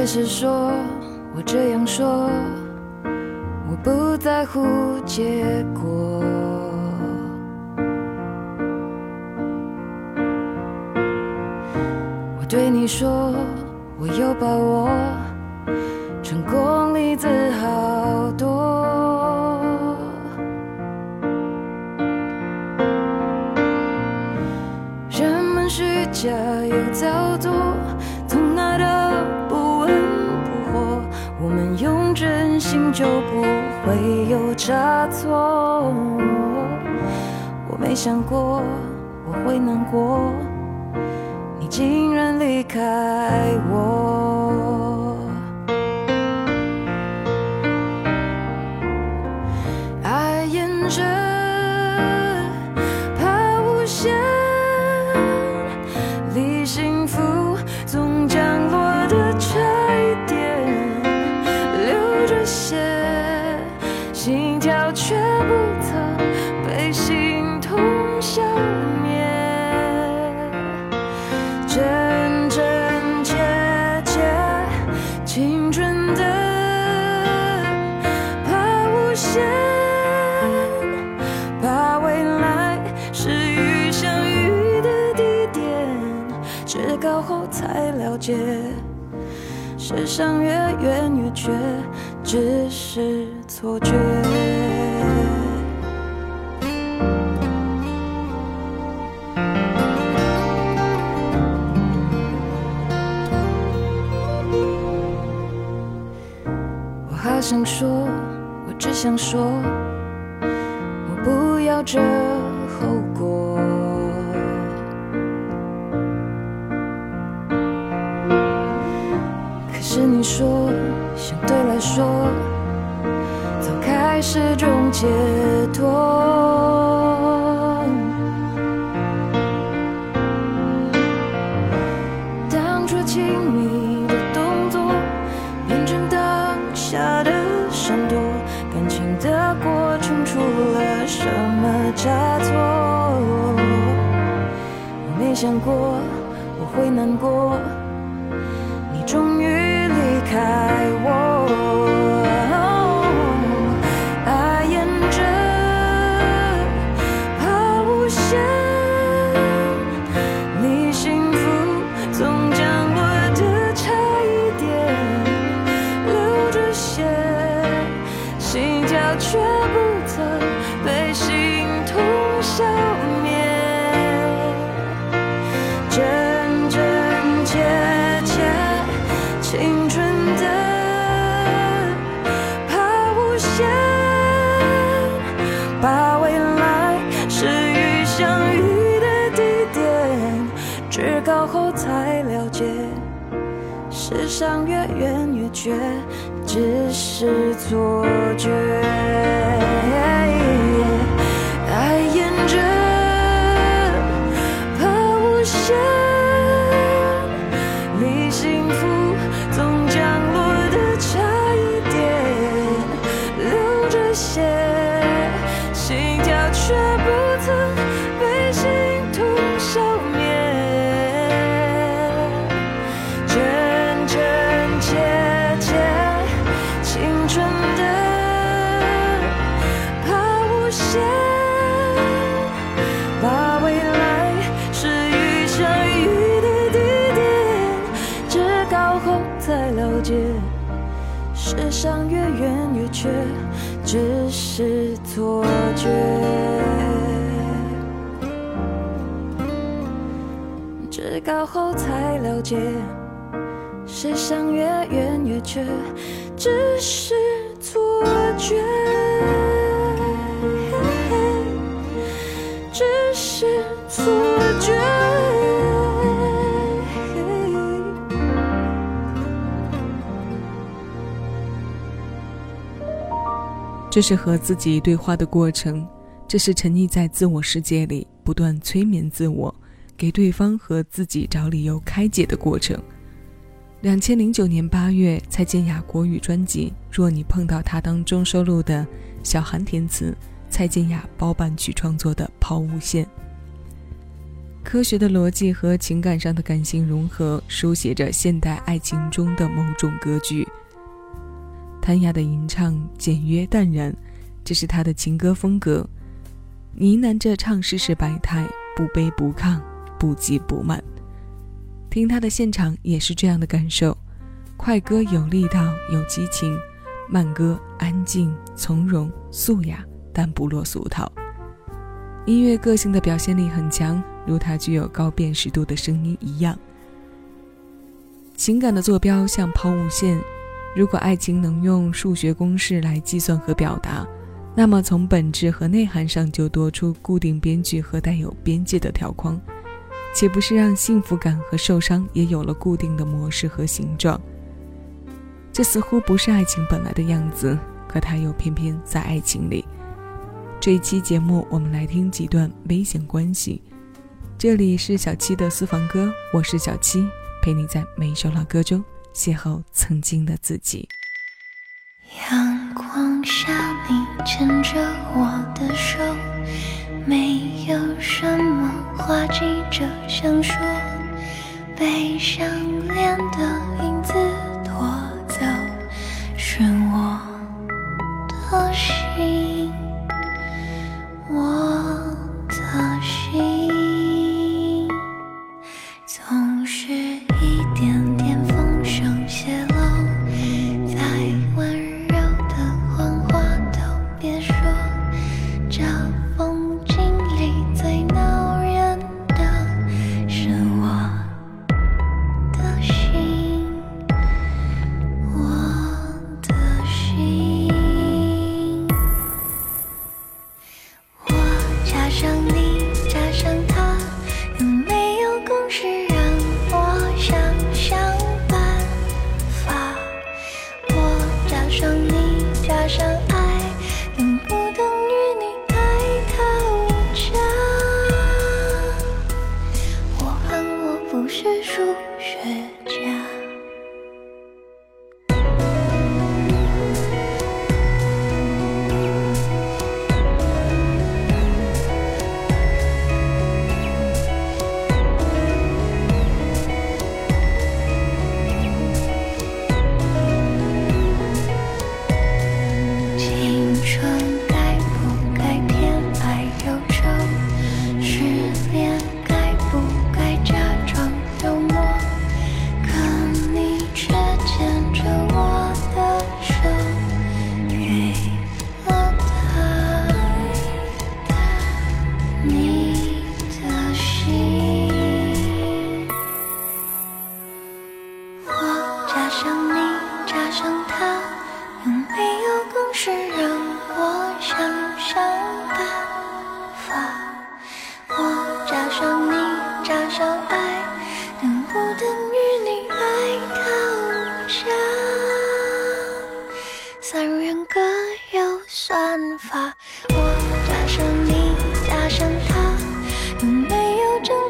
却是说，我这样说，我不在乎结果。我对你说，我有把握，成功例子好多。人们虚假又造作。就不会有差错。我没想过我会难过，你竟然离开我。世上越远越觉。只是错觉。我好想说，我只想说，我不要这后果。你说。相对来说，早开始种解脱。当初亲密的动作变成当下的闪躲，感情的过程出了什么差错？我没想过我会难过，离世上越远越觉，只是错觉。知高后才了解，世上越远越缺，只是错觉，只是错觉。这是和自己对话的过程，这是沉溺在自我世界里不断催眠自我，给对方和自己找理由开解的过程。两千零九年八月，蔡健雅国语专辑《若你碰到他》当中收录的小韩填词，蔡健雅包办曲创作的《抛物线》，科学的逻辑和情感上的感性融合，书写着现代爱情中的某种格局。谭雅的吟唱简约淡然，这是他的情歌风格，呢喃着唱世事百态，不卑不亢，不急不慢。听他的现场也是这样的感受，快歌有力道有激情，慢歌安静从容素雅，但不落俗套。音乐个性的表现力很强，如他具有高辨识度的声音一样。情感的坐标像抛物线。如果爱情能用数学公式来计算和表达，那么从本质和内涵上就多出固定编剧和带有边界的条框，岂不是让幸福感和受伤也有了固定的模式和形状？这似乎不是爱情本来的样子，可它又偏偏在爱情里。这一期节目，我们来听几段危险关系。这里是小七的私房歌，我是小七，陪你在每一首老歌中。邂逅曾经的自己。阳光下，你牵着我的手，没有什么话急着想说，被相恋的影子。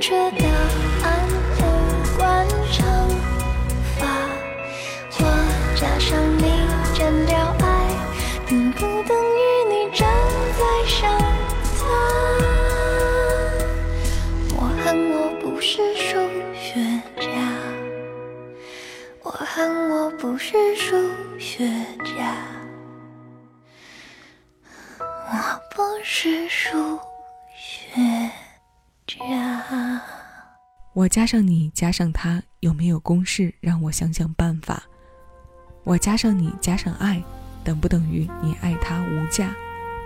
觉答案无关惩罚。我加上你剪掉爱，并不等于你正在想他。我恨我不是数学家，我恨我不是数学家，我不是数。我加上你，加上他，有没有公式？让我想想办法。我加上你，加上爱，等不等于你爱他无价？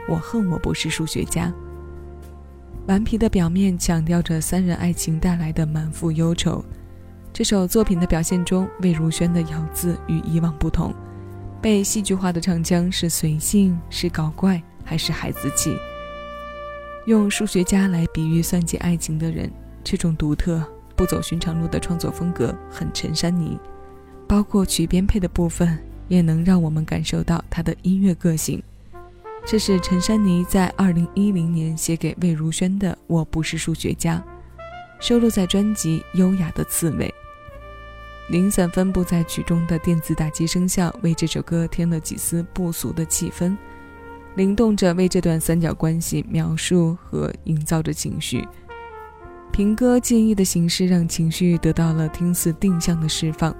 我恨我不是数学家。顽皮的表面强调着三人爱情带来的满腹忧愁。这首作品的表现中，魏如萱的咬字与以往不同，被戏剧化的唱腔是随性，是搞怪，还是孩子气？用数学家来比喻算计爱情的人，这种独特、不走寻常路的创作风格很陈珊妮，包括曲编配的部分，也能让我们感受到她的音乐个性。这是陈珊妮在二零一零年写给魏如萱的《我不是数学家》，收录在专辑《优雅的刺猬》。零散分布在曲中的电子打击声效为这首歌添了几丝不俗的气氛，灵动着为这段三角关系描述和营造着情绪。平歌建议的形式让情绪得到了听似定向的释放。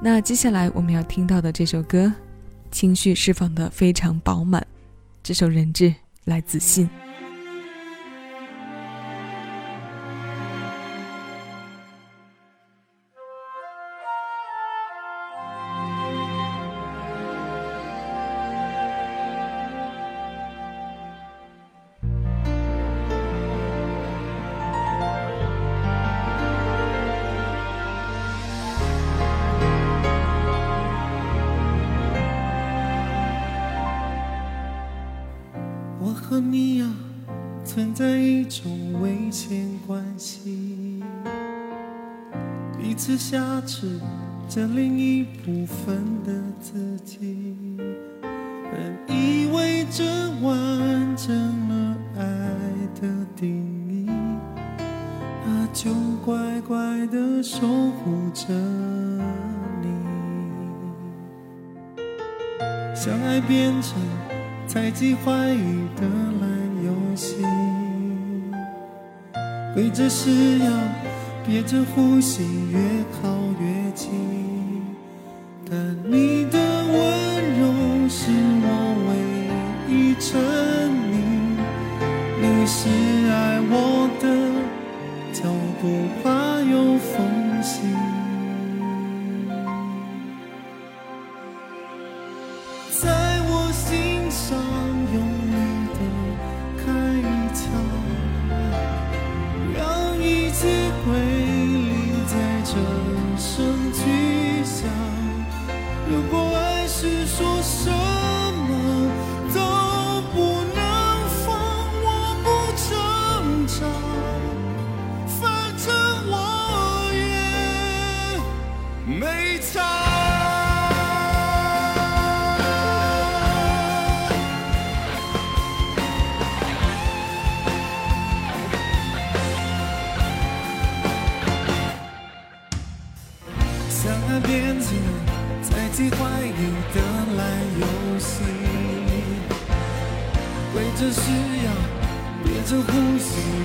那接下来我们要听到的这首歌，情绪释放的非常饱满。这首人质来自信。和你呀，存在一种危险关系，彼此挟持着另一部分的自己，猜忌怀疑的烂游戏，规则是要憋着呼吸，越靠越近。但你的温柔是我唯一沉溺，你是爱我的，就不怕有缝隙。如果爱是说什是要变成呼吸。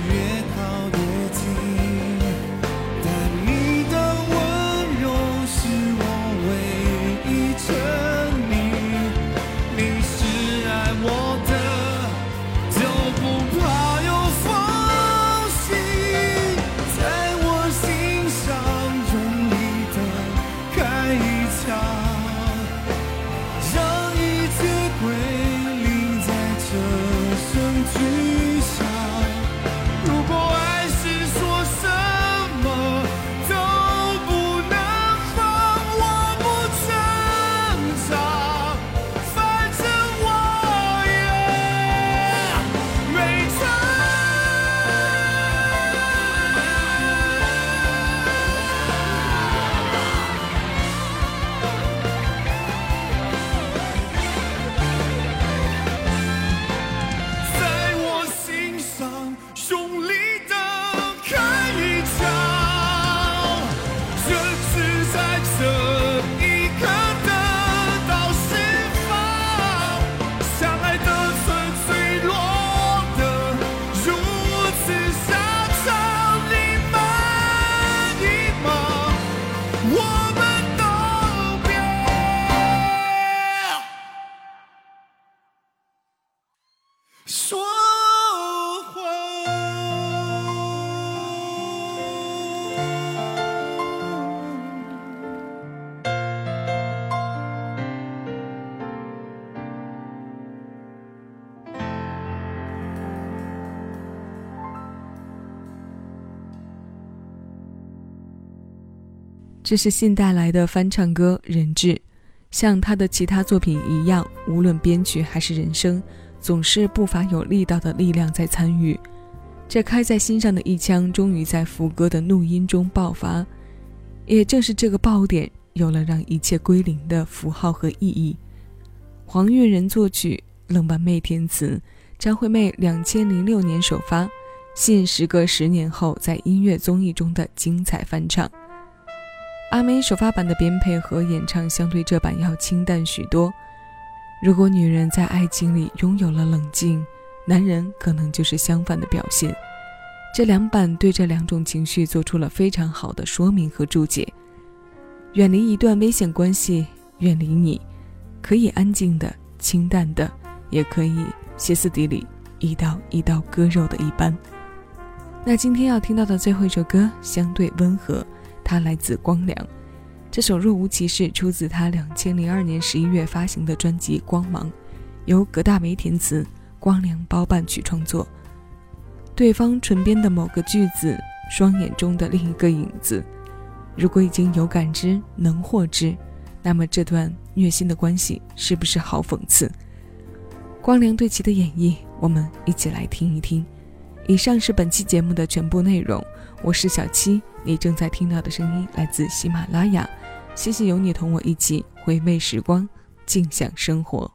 说谎。这是信带来的翻唱歌《人质》，像他的其他作品一样，无论编曲还是人声。总是不乏有力道的力量在参与。这开在心上的一枪，终于在福歌的怒音中爆发。也正是这个爆点，有了让一切归零的符号和意义。黄韵仁作曲，冷板妹填词，张惠妹两千零六年首发，信时隔十年后在音乐综艺中的精彩翻唱。阿妹首发版的编配和演唱相对这版要清淡许多。如果女人在爱情里拥有了冷静，男人可能就是相反的表现。这两版对这两种情绪做出了非常好的说明和注解。远离一段危险关系，远离你，可以安静的、清淡的，也可以歇斯底里，一刀一刀割肉的一般。那今天要听到的最后一首歌相对温和，它来自光良。这首《若无其事》出自他两千零二年十一月发行的专辑《光芒》，由葛大为填词，光良包办曲创作。对方唇边的某个句子，双眼中的另一个影子。如果已经有感知，能获知，那么这段虐心的关系是不是好讽刺？光良对其的演绎，我们一起来听一听。以上是本期节目的全部内容。我是小七，你正在听到的声音来自喜马拉雅。谢谢有你同我一起回味时光，静享生活。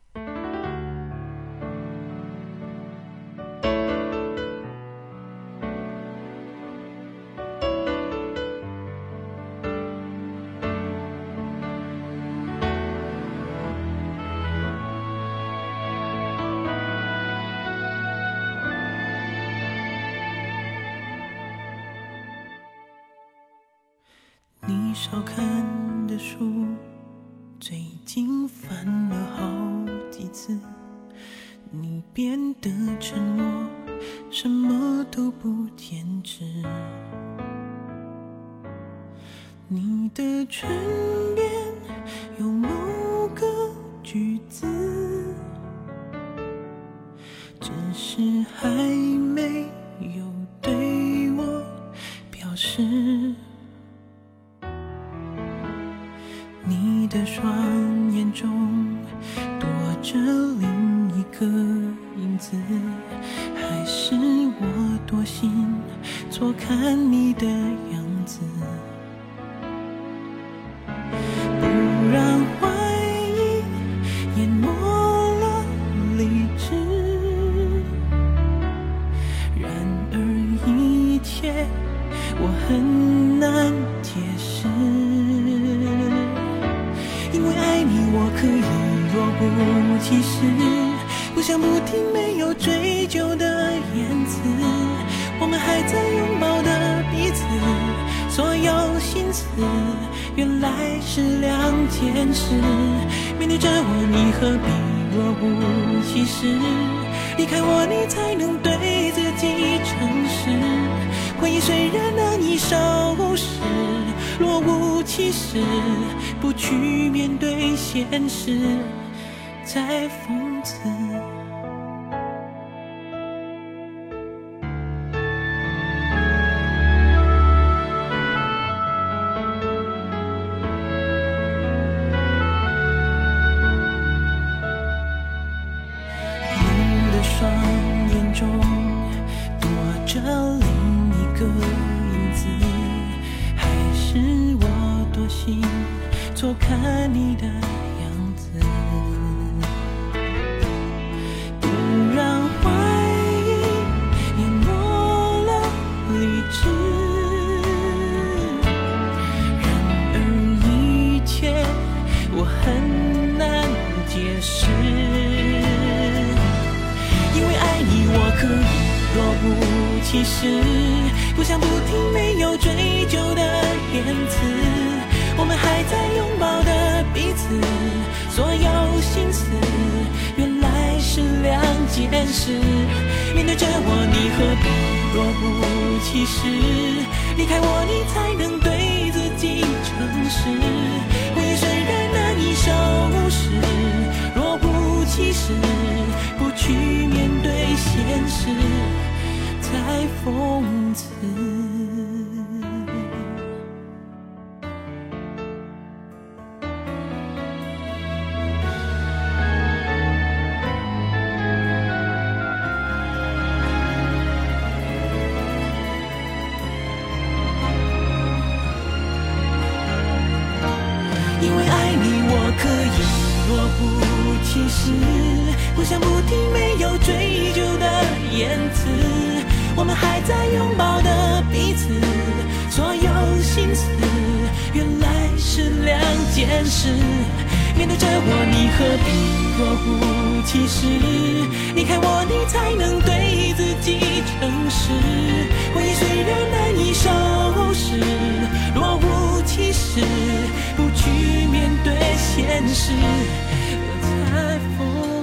你的唇边有某个句子，只是还其实，不想不听没有追究的言辞。我们还在拥抱的彼此，所有心思原来是两件事。面对着我，你何必若无其事？离开我，你才能对自己诚实。回忆虽然难以收拾，若无其事。不去面对现实，在讽刺。其实，不想不听没有追究的言辞。我们还在拥抱的彼此，所有心思原来是两件事。面对着我，你何必若无其事？离开我，你才能对自己诚实。回忆虽然难以收拾，若无其事，不去面对现实，讽何必若无其事？离开我，你才能对自己诚实。回忆虽然难以收拾，若无其事，不去面对现实。我才服